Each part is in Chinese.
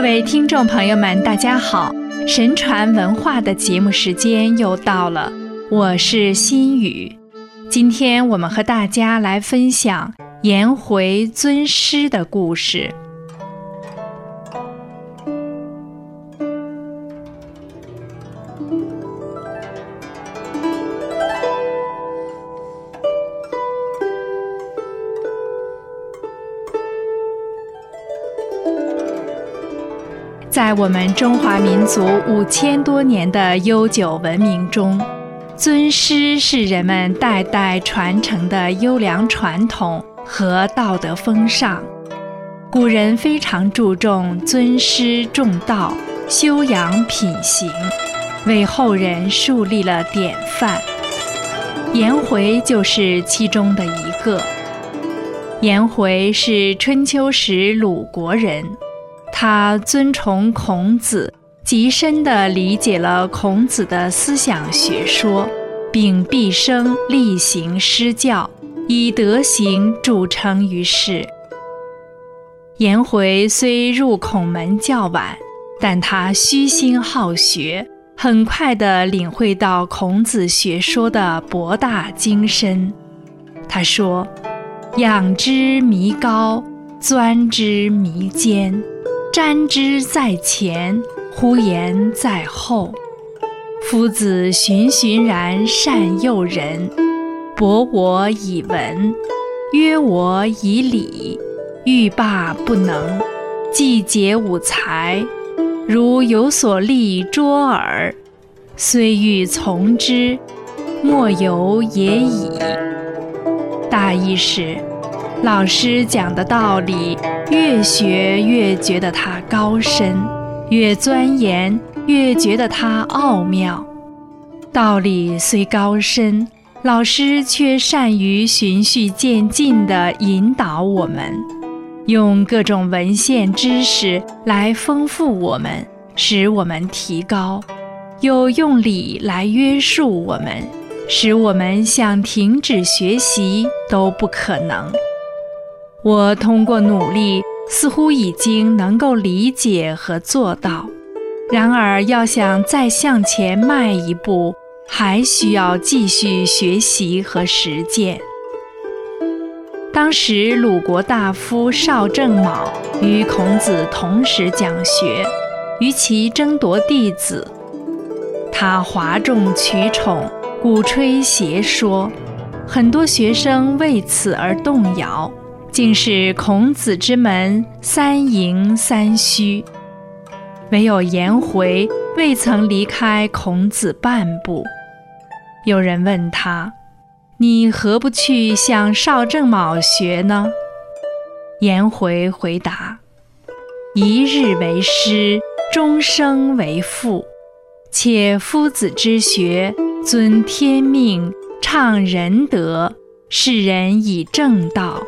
各位听众朋友们，大家好！神传文化的节目时间又到了，我是心雨。今天我们和大家来分享颜回尊师的故事。在我们中华民族五千多年的悠久文明中，尊师是人们代代传承的优良传统和道德风尚。古人非常注重尊师重道、修养品行，为后人树立了典范。颜回就是其中的一个。颜回是春秋时鲁国人。他尊崇孔子，极深地理解了孔子的思想学说，并毕生力行施教，以德行著称于世。颜回虽入孔门较晚，但他虚心好学，很快地领会到孔子学说的博大精深。他说：“仰之弥高，钻之弥坚。”瞻之在前，呼延在后。夫子循循然善诱人，博我以文，约我以礼，欲罢不能，既竭吾才，如有所立卓尔。虽欲从之，莫由也已。大意是。老师讲的道理，越学越觉得它高深，越钻研越觉得它奥妙。道理虽高深，老师却善于循序渐进地引导我们，用各种文献知识来丰富我们，使我们提高；又用理来约束我们，使我们想停止学习都不可能。我通过努力，似乎已经能够理解和做到。然而，要想再向前迈一步，还需要继续学习和实践。当时，鲁国大夫邵正卯与孔子同时讲学，与其争夺弟子。他哗众取宠，鼓吹邪说，很多学生为此而动摇。竟是孔子之门三迎三虚，唯有颜回未曾离开孔子半步。有人问他：“你何不去向邵正卯学呢？”颜回回答：“一日为师，终生为父。且夫子之学，尊天命，倡仁德，世人以正道。”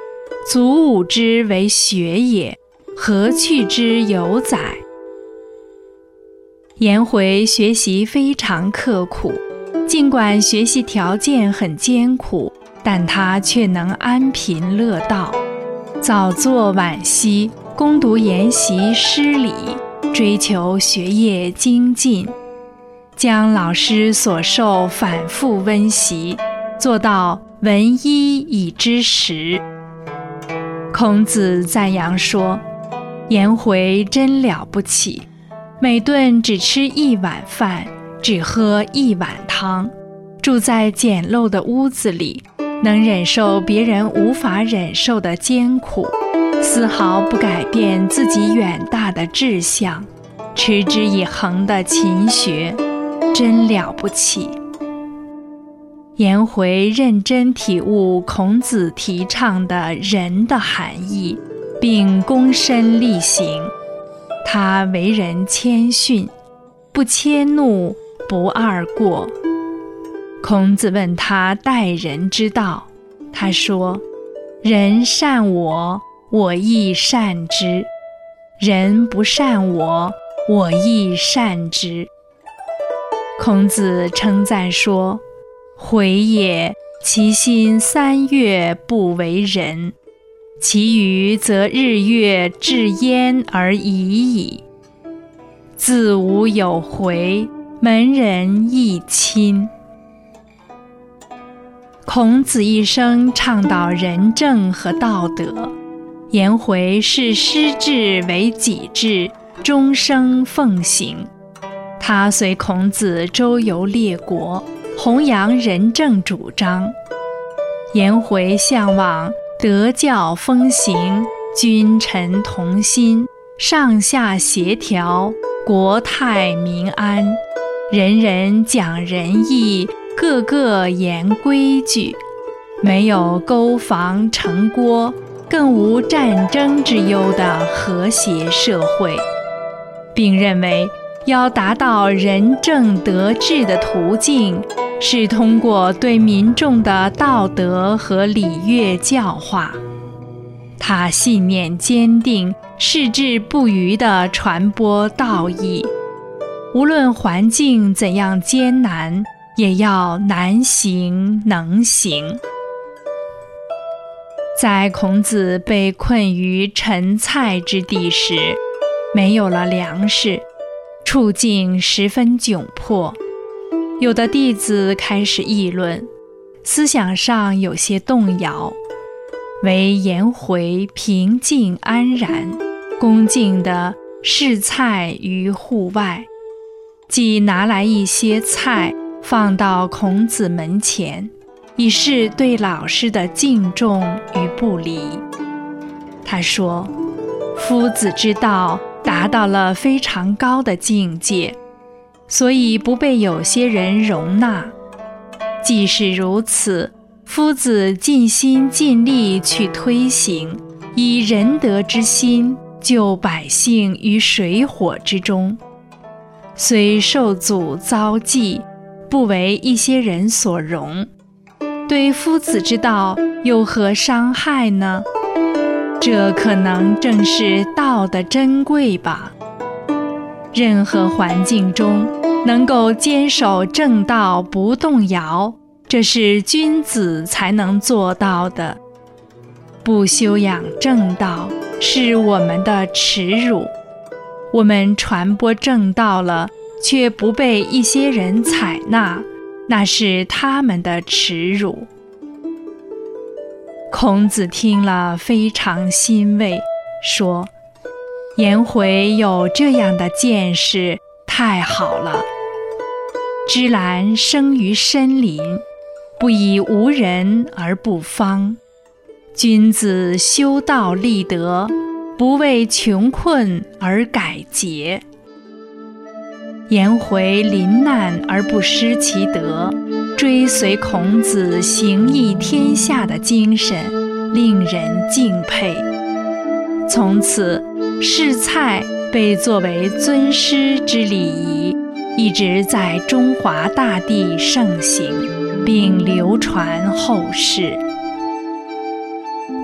祖武之为学也，何去之有哉？颜回学习非常刻苦，尽管学习条件很艰苦，但他却能安贫乐道，早作晚息，攻读研习诗礼，追求学业精进，将老师所授反复温习，做到闻一以知十。孔子赞扬说：“颜回真了不起，每顿只吃一碗饭，只喝一碗汤，住在简陋的屋子里，能忍受别人无法忍受的艰苦，丝毫不改变自己远大的志向，持之以恒的勤学，真了不起。”颜回认真体悟孔子提倡的仁的含义，并躬身力行。他为人谦逊，不迁怒，不贰过。孔子问他待人之道，他说：“人善我，我亦善之；人不善我，我亦善之。”孔子称赞说。回也，其心三月不为人，其余则日月至焉而已矣。子无有回，门人亦亲。孔子一生倡导仁政和道德，颜回视师志为己志，终生奉行。他随孔子周游列国，弘扬仁政主张。颜回向往德教风行，君臣同心，上下协调，国泰民安，人人讲仁义。个个严规矩，没有勾房城郭，更无战争之忧的和谐社会，并认为要达到仁政德治的途径，是通过对民众的道德和礼乐教化。他信念坚定，矢志不渝地传播道义，无论环境怎样艰难。也要难行能行。在孔子被困于陈蔡之地时，没有了粮食，处境十分窘迫。有的弟子开始议论，思想上有些动摇，唯颜回平静安然，恭敬地试菜于户外，即拿来一些菜。放到孔子门前，以示对老师的敬重与不离。他说：“夫子之道达到了非常高的境界，所以不被有些人容纳。即使如此，夫子尽心尽力去推行，以仁德之心救百姓于水火之中，虽受阻遭忌。”不为一些人所容，对夫子之道有何伤害呢？这可能正是道的珍贵吧。任何环境中能够坚守正道不动摇，这是君子才能做到的。不修养正道是我们的耻辱。我们传播正道了。却不被一些人采纳，那是他们的耻辱。孔子听了非常欣慰，说：“颜回有这样的见识，太好了。芝兰生于深林，不以无人而不芳；君子修道立德，不为穷困而改节。”颜回临难而不失其德，追随孔子行义天下的精神，令人敬佩。从此，试菜被作为尊师之礼仪，一直在中华大地盛行，并流传后世。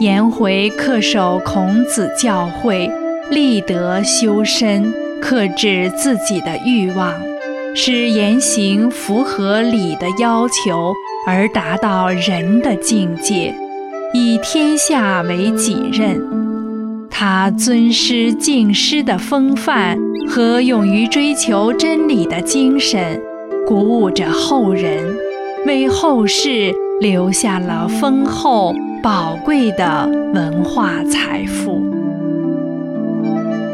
颜回恪守孔子教诲，立德修身。克制自己的欲望，使言行符合礼的要求，而达到仁的境界，以天下为己任。他尊师敬师的风范和勇于追求真理的精神，鼓舞着后人，为后世留下了丰厚宝贵的文化财富。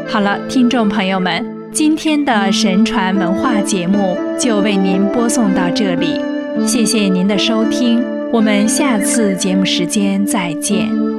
好了，听众朋友们，今天的神传文化节目就为您播送到这里，谢谢您的收听，我们下次节目时间再见。